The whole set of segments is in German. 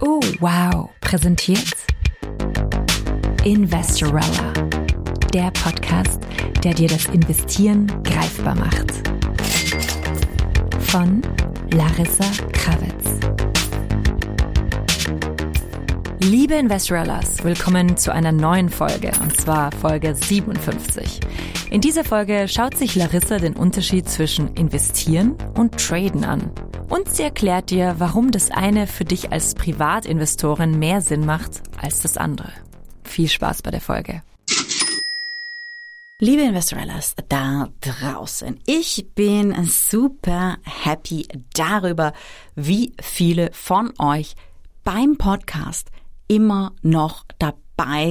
Oh, wow. Präsentiert Investorella. Der Podcast, der dir das Investieren greifbar macht. Von Larissa Krawitz. Liebe Investorellas, willkommen zu einer neuen Folge, und zwar Folge 57. In dieser Folge schaut sich Larissa den Unterschied zwischen Investieren und Traden an. Und sie erklärt dir, warum das eine für dich als Privatinvestorin mehr Sinn macht als das andere. Viel Spaß bei der Folge. Liebe Investorellas da draußen, ich bin super happy darüber, wie viele von euch beim Podcast immer noch dabei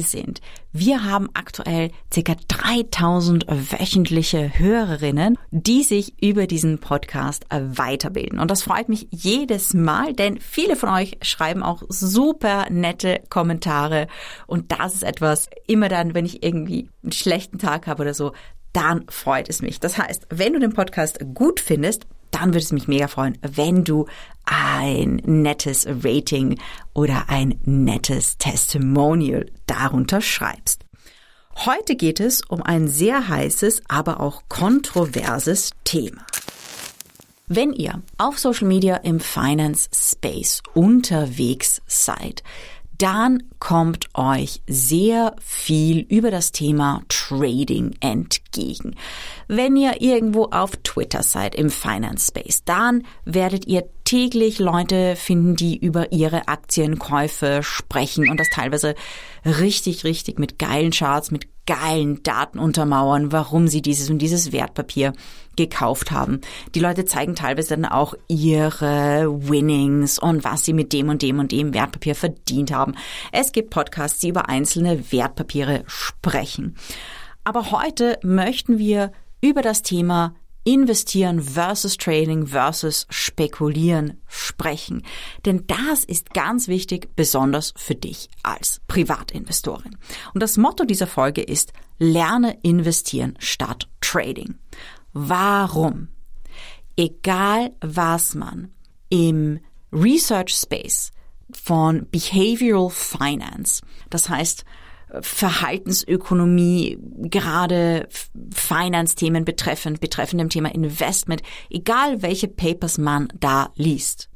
sind. Wir haben aktuell ca. 3000 wöchentliche Hörerinnen, die sich über diesen Podcast weiterbilden. Und das freut mich jedes Mal, denn viele von euch schreiben auch super nette Kommentare. Und das ist etwas, immer dann, wenn ich irgendwie einen schlechten Tag habe oder so, dann freut es mich. Das heißt, wenn du den Podcast gut findest, dann würde es mich mega freuen, wenn du ein nettes Rating oder ein nettes Testimonial darunter schreibst. Heute geht es um ein sehr heißes, aber auch kontroverses Thema. Wenn ihr auf Social Media im Finance Space unterwegs seid, dann kommt euch sehr viel über das Thema Trading entgegen. Wenn ihr irgendwo auf Twitter seid im Finance Space, dann werdet ihr täglich Leute finden, die über ihre Aktienkäufe sprechen und das teilweise richtig, richtig mit geilen Charts, mit geilen Daten untermauern, warum sie dieses und dieses Wertpapier gekauft haben. Die Leute zeigen teilweise dann auch ihre Winnings und was sie mit dem und dem und dem Wertpapier verdient haben. Es gibt Podcasts, die über einzelne Wertpapiere sprechen. Aber heute möchten wir über das Thema Investieren versus Trading versus Spekulieren sprechen. Denn das ist ganz wichtig, besonders für dich als Privatinvestorin. Und das Motto dieser Folge ist, lerne investieren statt Trading. Warum? Egal was man im Research Space von Behavioral Finance, das heißt Verhaltensökonomie, gerade Finance-Themen betreffend, betreffend dem Thema Investment, egal welche Papers man da liest.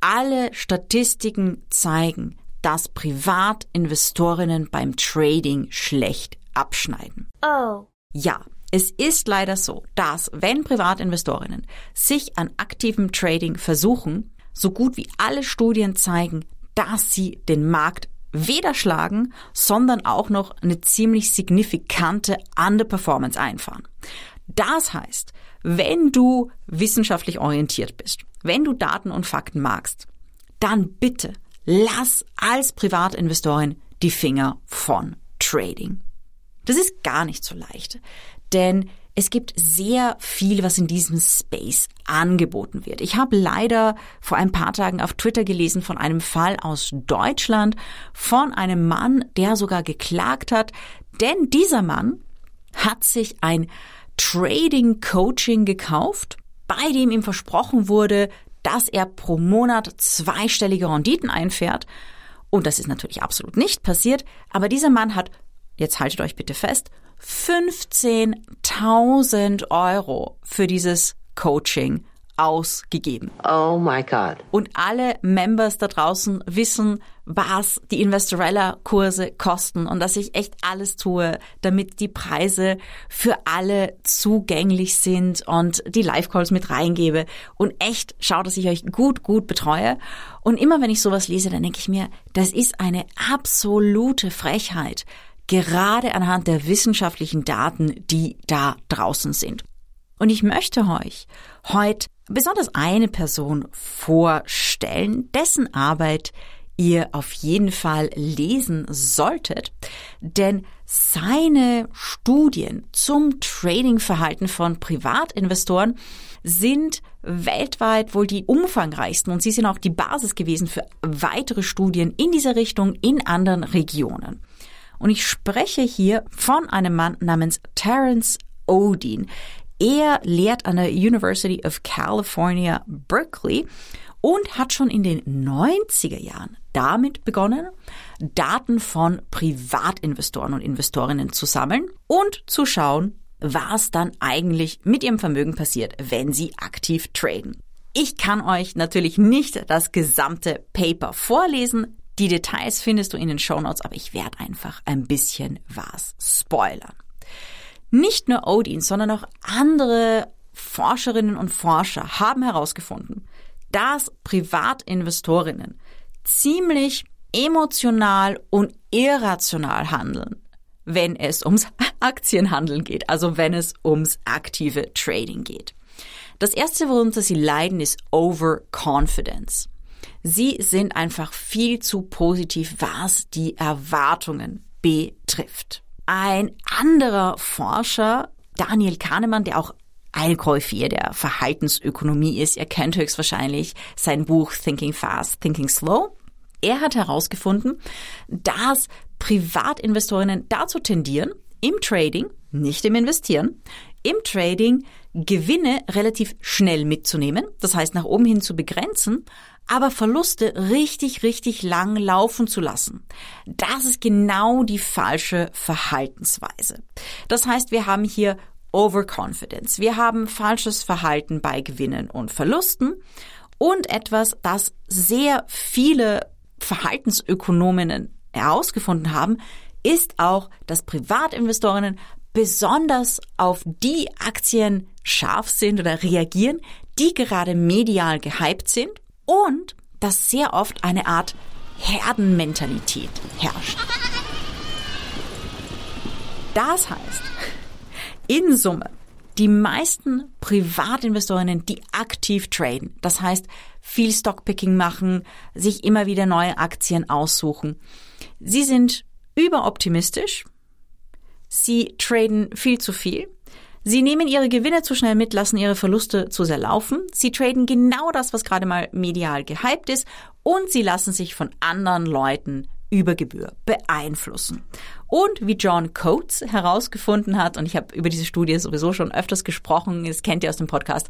Alle Statistiken zeigen, dass Privatinvestorinnen beim Trading schlecht abschneiden. Oh. Ja, es ist leider so, dass wenn Privatinvestorinnen sich an aktivem Trading versuchen, so gut wie alle Studien zeigen, dass sie den Markt weder schlagen, sondern auch noch eine ziemlich signifikante Underperformance einfahren. Das heißt, wenn du wissenschaftlich orientiert bist, wenn du Daten und Fakten magst, dann bitte lass als Privatinvestorin die Finger von Trading. Das ist gar nicht so leicht, denn es gibt sehr viel, was in diesem Space angeboten wird. Ich habe leider vor ein paar Tagen auf Twitter gelesen von einem Fall aus Deutschland von einem Mann, der sogar geklagt hat, denn dieser Mann hat sich ein Trading Coaching gekauft, bei dem ihm versprochen wurde, dass er pro Monat zweistellige Renditen einfährt. Und das ist natürlich absolut nicht passiert, aber dieser Mann hat, jetzt haltet euch bitte fest, 15.000 Euro für dieses Coaching ausgegeben. Oh my God. Und alle Members da draußen wissen, was die Investorella-Kurse kosten und dass ich echt alles tue, damit die Preise für alle zugänglich sind und die Live-Calls mit reingebe und echt schaue, dass ich euch gut, gut betreue. Und immer wenn ich sowas lese, dann denke ich mir, das ist eine absolute Frechheit gerade anhand der wissenschaftlichen Daten, die da draußen sind. Und ich möchte euch heute besonders eine Person vorstellen, dessen Arbeit ihr auf jeden Fall lesen solltet, denn seine Studien zum Tradingverhalten von Privatinvestoren sind weltweit wohl die umfangreichsten und sie sind auch die Basis gewesen für weitere Studien in dieser Richtung in anderen Regionen. Und ich spreche hier von einem Mann namens Terence Odin. Er lehrt an der University of California, Berkeley und hat schon in den 90er Jahren damit begonnen, Daten von Privatinvestoren und Investorinnen zu sammeln und zu schauen, was dann eigentlich mit ihrem Vermögen passiert, wenn sie aktiv traden. Ich kann euch natürlich nicht das gesamte Paper vorlesen. Die Details findest du in den Show Notes, aber ich werde einfach ein bisschen was spoilern. Nicht nur Odin, sondern auch andere Forscherinnen und Forscher haben herausgefunden, dass Privatinvestorinnen ziemlich emotional und irrational handeln, wenn es ums Aktienhandeln geht, also wenn es ums aktive Trading geht. Das erste, worunter sie leiden, ist Overconfidence. Sie sind einfach viel zu positiv, was die Erwartungen betrifft. Ein anderer Forscher, Daniel Kahnemann, der auch Einkäufier der Verhaltensökonomie ist. Ihr kennt höchstwahrscheinlich sein Buch Thinking Fast, Thinking Slow. Er hat herausgefunden, dass Privatinvestorinnen dazu tendieren, im Trading, nicht im Investieren, im Trading Gewinne relativ schnell mitzunehmen, das heißt nach oben hin zu begrenzen, aber Verluste richtig, richtig lang laufen zu lassen. Das ist genau die falsche Verhaltensweise. Das heißt, wir haben hier Overconfidence. Wir haben falsches Verhalten bei Gewinnen und Verlusten und etwas, das sehr viele Verhaltensökonominnen herausgefunden haben, ist auch, dass Privatinvestorinnen besonders auf die Aktien scharf sind oder reagieren, die gerade medial gehypt sind und dass sehr oft eine Art Herdenmentalität herrscht. Das heißt, in Summe, die meisten Privatinvestorinnen, die aktiv traden, das heißt viel Stockpicking machen, sich immer wieder neue Aktien aussuchen, sie sind überoptimistisch, sie traden viel zu viel, Sie nehmen ihre Gewinne zu schnell mit, lassen ihre Verluste zu sehr laufen. Sie traden genau das, was gerade mal medial gehypt ist und sie lassen sich von anderen Leuten über Gebühr beeinflussen. Und wie John Coates herausgefunden hat, und ich habe über diese Studie sowieso schon öfters gesprochen, das kennt ihr aus dem Podcast,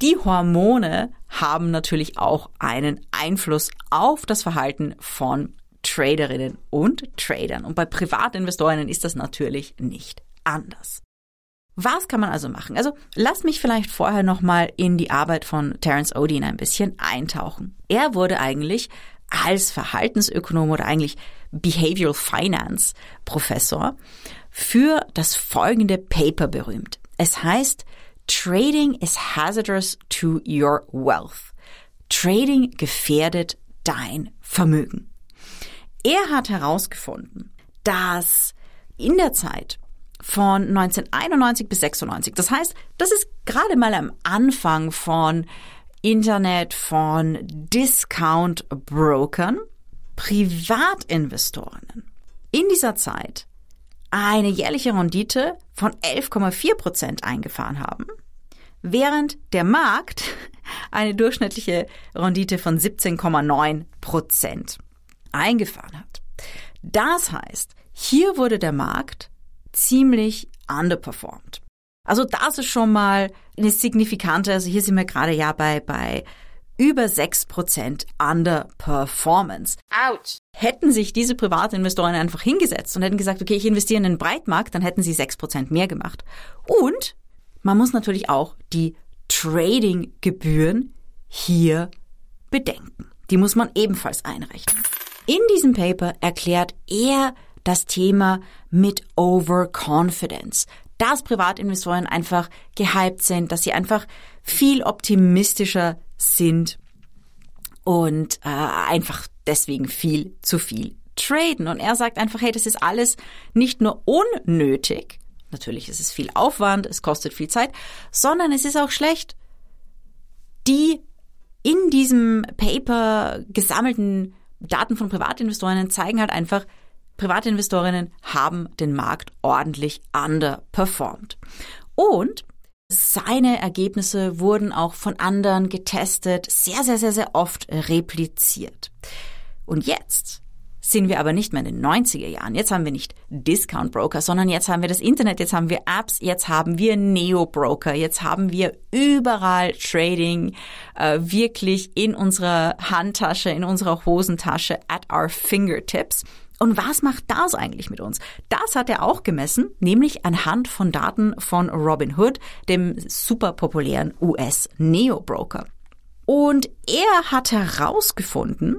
die Hormone haben natürlich auch einen Einfluss auf das Verhalten von Traderinnen und Tradern. Und bei Privatinvestorinnen ist das natürlich nicht anders. Was kann man also machen? Also lass mich vielleicht vorher nochmal in die Arbeit von Terence Odin ein bisschen eintauchen. Er wurde eigentlich als Verhaltensökonom oder eigentlich Behavioral Finance Professor für das folgende Paper berühmt. Es heißt Trading is hazardous to your wealth. Trading gefährdet dein Vermögen. Er hat herausgefunden, dass in der Zeit von 1991 bis 96. Das heißt, das ist gerade mal am Anfang von Internet, von Discount-Brokern, Privatinvestoren in dieser Zeit eine jährliche Rendite von 11,4 Prozent eingefahren haben, während der Markt eine durchschnittliche Rendite von 17,9 Prozent eingefahren hat. Das heißt, hier wurde der Markt ziemlich underperformed. Also das ist schon mal eine signifikante, also hier sind wir gerade ja bei, bei über 6% Underperformance. Ouch. Hätten sich diese Privatinvestoren einfach hingesetzt und hätten gesagt, okay, ich investiere in den Breitmarkt, dann hätten sie 6% mehr gemacht. Und man muss natürlich auch die Trading-Gebühren hier bedenken. Die muss man ebenfalls einrechnen. In diesem Paper erklärt er das Thema mit Overconfidence. Dass Privatinvestoren einfach gehypt sind, dass sie einfach viel optimistischer sind und äh, einfach deswegen viel zu viel traden. Und er sagt einfach, hey, das ist alles nicht nur unnötig, natürlich ist es viel Aufwand, es kostet viel Zeit, sondern es ist auch schlecht. Die in diesem Paper gesammelten Daten von Privatinvestoren zeigen halt einfach, Privatinvestorinnen haben den Markt ordentlich underperformed. Und seine Ergebnisse wurden auch von anderen getestet, sehr, sehr, sehr, sehr oft repliziert. Und jetzt sind wir aber nicht mehr in den 90er Jahren. Jetzt haben wir nicht Discount Broker, sondern jetzt haben wir das Internet, jetzt haben wir Apps, jetzt haben wir Neo Broker, jetzt haben wir überall Trading äh, wirklich in unserer Handtasche, in unserer Hosentasche at our fingertips. Und was macht das eigentlich mit uns? Das hat er auch gemessen, nämlich anhand von Daten von Robinhood, dem super populären US Neo Broker. Und er hat herausgefunden,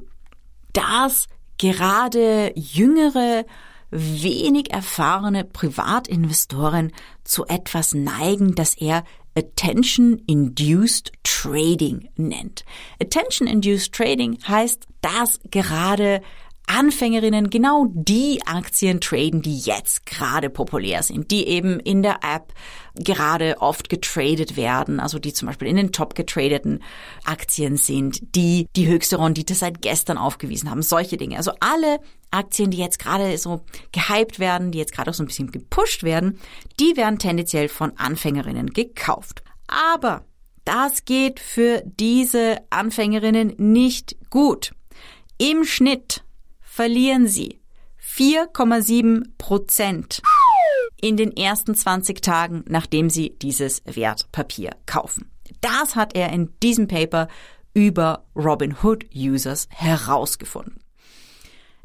dass gerade jüngere, wenig erfahrene Privatinvestoren zu etwas neigen, das er Attention-Induced Trading nennt. Attention-Induced Trading heißt, dass gerade Anfängerinnen genau die Aktien traden, die jetzt gerade populär sind, die eben in der App gerade oft getradet werden, also die zum Beispiel in den top getradeten Aktien sind, die die höchste Rendite seit gestern aufgewiesen haben, solche Dinge. Also alle Aktien, die jetzt gerade so gehypt werden, die jetzt gerade auch so ein bisschen gepusht werden, die werden tendenziell von Anfängerinnen gekauft. Aber das geht für diese Anfängerinnen nicht gut. Im Schnitt verlieren sie 4,7 Prozent in den ersten 20 Tagen, nachdem sie dieses Wertpapier kaufen. Das hat er in diesem Paper über Robinhood Users herausgefunden.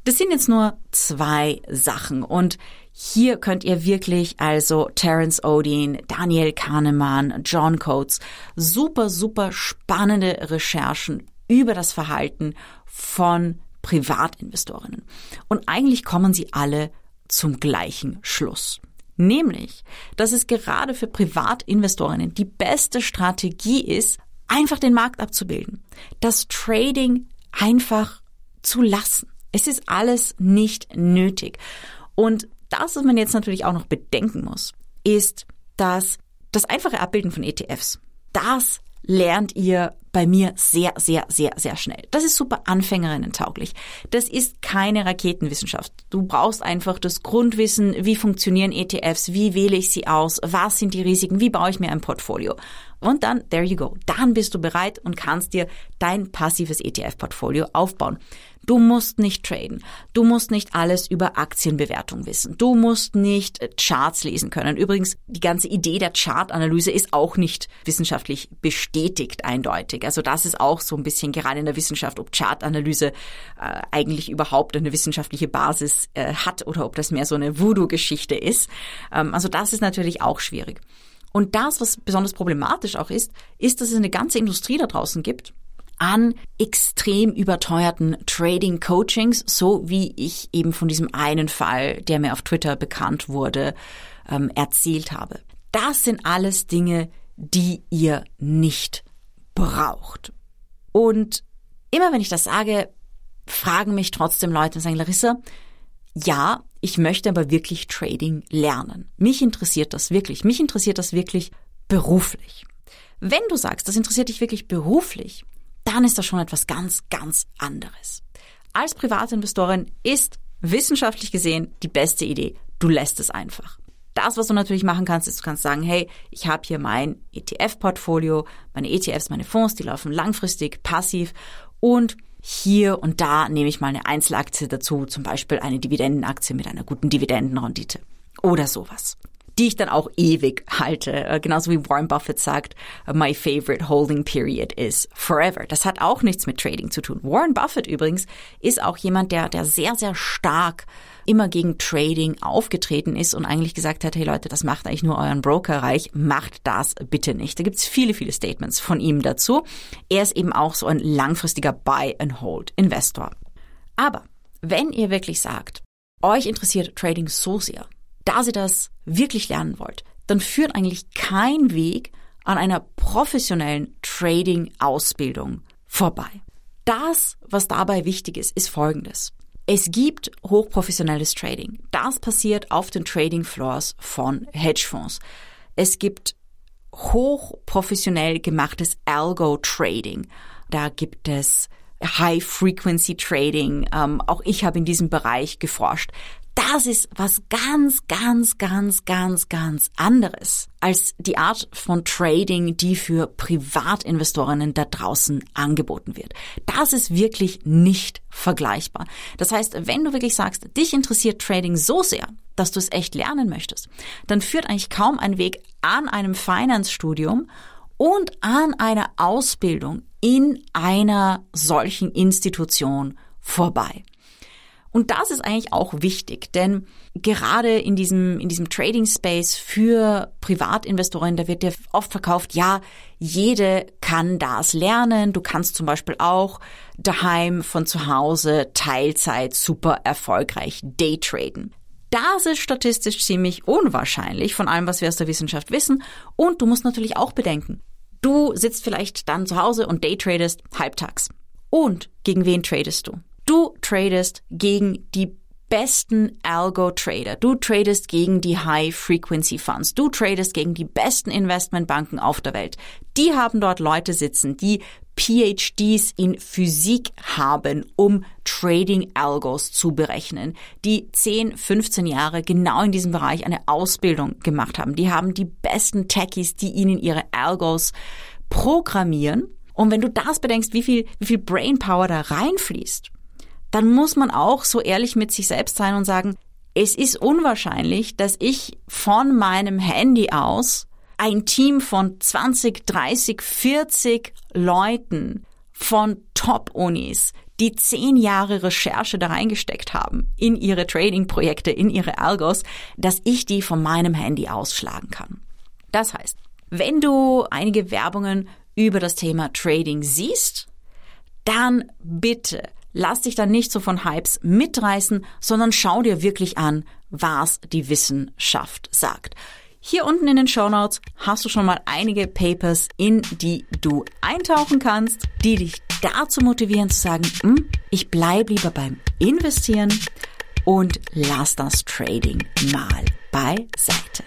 Das sind jetzt nur zwei Sachen und hier könnt ihr wirklich also Terence Odin, Daniel Kahnemann, John Coates super, super spannende Recherchen über das Verhalten von Privatinvestorinnen. Und eigentlich kommen sie alle zum gleichen Schluss. Nämlich, dass es gerade für Privatinvestorinnen die beste Strategie ist, einfach den Markt abzubilden. Das Trading einfach zu lassen. Es ist alles nicht nötig. Und das, was man jetzt natürlich auch noch bedenken muss, ist, dass das einfache Abbilden von ETFs, das lernt ihr bei mir sehr, sehr, sehr, sehr schnell. Das ist super anfängerinnen-tauglich. Das ist keine Raketenwissenschaft. Du brauchst einfach das Grundwissen, wie funktionieren ETFs, wie wähle ich sie aus, was sind die Risiken, wie baue ich mir ein Portfolio. Und dann, there you go. Dann bist du bereit und kannst dir dein passives ETF-Portfolio aufbauen. Du musst nicht traden. Du musst nicht alles über Aktienbewertung wissen. Du musst nicht Charts lesen können. Übrigens, die ganze Idee der Chartanalyse ist auch nicht wissenschaftlich bestätigt eindeutig. Also das ist auch so ein bisschen gerade in der Wissenschaft, ob Chartanalyse äh, eigentlich überhaupt eine wissenschaftliche Basis äh, hat oder ob das mehr so eine Voodoo-Geschichte ist. Ähm, also das ist natürlich auch schwierig. Und das, was besonders problematisch auch ist, ist, dass es eine ganze Industrie da draußen gibt an extrem überteuerten Trading Coachings, so wie ich eben von diesem einen Fall, der mir auf Twitter bekannt wurde, ähm, erzählt habe. Das sind alles Dinge, die ihr nicht braucht. Und immer wenn ich das sage, fragen mich trotzdem Leute und sagen, Larissa, ja, ich möchte aber wirklich Trading lernen. Mich interessiert das wirklich. Mich interessiert das wirklich beruflich. Wenn du sagst, das interessiert dich wirklich beruflich, dann ist das schon etwas ganz, ganz anderes. Als Privatinvestorin ist wissenschaftlich gesehen die beste Idee. Du lässt es einfach. Das, was du natürlich machen kannst, ist, du kannst sagen, hey, ich habe hier mein ETF-Portfolio, meine ETFs, meine Fonds, die laufen langfristig, passiv und hier und da nehme ich mal eine Einzelaktie dazu, zum Beispiel eine Dividendenaktie mit einer guten Dividendenrendite oder sowas die ich dann auch ewig halte. Äh, genauso wie Warren Buffett sagt, my favorite holding period is forever. Das hat auch nichts mit Trading zu tun. Warren Buffett übrigens ist auch jemand, der, der sehr, sehr stark immer gegen Trading aufgetreten ist und eigentlich gesagt hat, hey Leute, das macht eigentlich nur euren Broker reich, macht das bitte nicht. Da gibt's viele, viele Statements von ihm dazu. Er ist eben auch so ein langfristiger Buy-and-Hold-Investor. Aber wenn ihr wirklich sagt, euch interessiert Trading so sehr, da Sie das wirklich lernen wollt, dann führt eigentlich kein Weg an einer professionellen Trading-Ausbildung vorbei. Das, was dabei wichtig ist, ist Folgendes. Es gibt hochprofessionelles Trading. Das passiert auf den Trading Floors von Hedgefonds. Es gibt hochprofessionell gemachtes Algo Trading. Da gibt es High Frequency Trading. Ähm, auch ich habe in diesem Bereich geforscht. Das ist was ganz, ganz, ganz, ganz, ganz anderes als die Art von Trading, die für Privatinvestorinnen da draußen angeboten wird. Das ist wirklich nicht vergleichbar. Das heißt, wenn du wirklich sagst, dich interessiert Trading so sehr, dass du es echt lernen möchtest, dann führt eigentlich kaum ein Weg an einem Finance-Studium und an einer Ausbildung in einer solchen Institution vorbei. Und das ist eigentlich auch wichtig, denn gerade in diesem, in diesem Trading Space für Privatinvestoren, da wird ja oft verkauft, ja, jede kann das lernen. Du kannst zum Beispiel auch daheim von zu Hause Teilzeit super erfolgreich daytraden. Das ist statistisch ziemlich unwahrscheinlich von allem, was wir aus der Wissenschaft wissen. Und du musst natürlich auch bedenken, du sitzt vielleicht dann zu Hause und daytradest halbtags. Und gegen wen tradest du? Tradest gegen die besten Algo-Trader. Du tradest gegen die High-Frequency-Funds. Du tradest gegen die besten Investmentbanken auf der Welt. Die haben dort Leute sitzen, die PhDs in Physik haben, um Trading-Algos zu berechnen, die 10, 15 Jahre genau in diesem Bereich eine Ausbildung gemacht haben. Die haben die besten Techies, die ihnen ihre Algos programmieren. Und wenn du das bedenkst, wie viel, wie viel Brainpower da reinfließt, dann muss man auch so ehrlich mit sich selbst sein und sagen, es ist unwahrscheinlich, dass ich von meinem Handy aus ein Team von 20, 30, 40 Leuten von Top-Unis, die zehn Jahre Recherche da reingesteckt haben in ihre Trading-Projekte, in ihre Algos, dass ich die von meinem Handy ausschlagen kann. Das heißt, wenn du einige Werbungen über das Thema Trading siehst, dann bitte lass dich dann nicht so von Hypes mitreißen, sondern schau dir wirklich an, was die Wissenschaft sagt. Hier unten in den Show Notes hast du schon mal einige Papers, in die du eintauchen kannst, die dich dazu motivieren zu sagen, hm, ich bleib lieber beim Investieren und lass das Trading mal beiseite.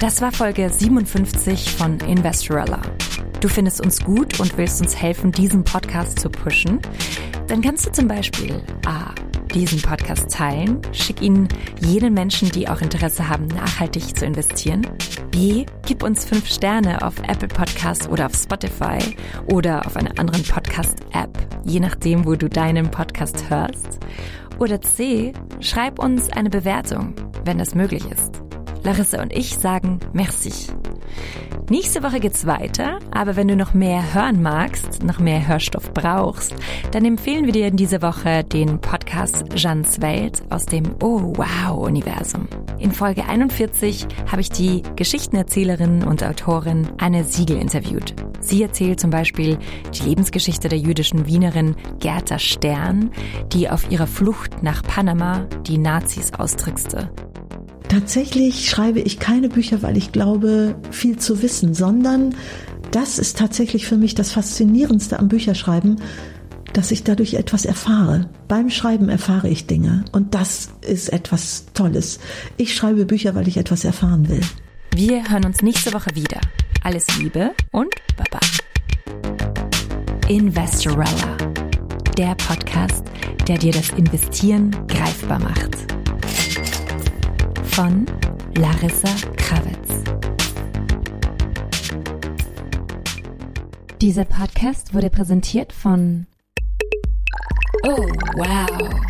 Das war Folge 57 von Investorella. Du findest uns gut und willst uns helfen, diesen Podcast zu pushen? Dann kannst du zum Beispiel A. diesen Podcast teilen, schick ihn jenen Menschen, die auch Interesse haben, nachhaltig zu investieren. B. Gib uns fünf Sterne auf Apple Podcasts oder auf Spotify oder auf einer anderen Podcast-App, je nachdem, wo du deinen Podcast hörst. Oder C. Schreib uns eine Bewertung, wenn das möglich ist. Larissa und ich sagen Merci. Nächste Woche geht's weiter, aber wenn du noch mehr hören magst, noch mehr Hörstoff brauchst, dann empfehlen wir dir in dieser Woche den Podcast Jeans Welt aus dem Oh Wow Universum. In Folge 41 habe ich die Geschichtenerzählerin und Autorin Anne Siegel interviewt. Sie erzählt zum Beispiel die Lebensgeschichte der jüdischen Wienerin Gerda Stern, die auf ihrer Flucht nach Panama die Nazis austrickste. Tatsächlich schreibe ich keine Bücher, weil ich glaube, viel zu wissen, sondern das ist tatsächlich für mich das Faszinierendste am Bücherschreiben, dass ich dadurch etwas erfahre. Beim Schreiben erfahre ich Dinge und das ist etwas Tolles. Ich schreibe Bücher, weil ich etwas erfahren will. Wir hören uns nächste Woche wieder. Alles Liebe und Baba. Investorella, der Podcast, der dir das Investieren greifbar macht von Larissa Krawitz. Dieser Podcast wurde präsentiert von Oh, wow.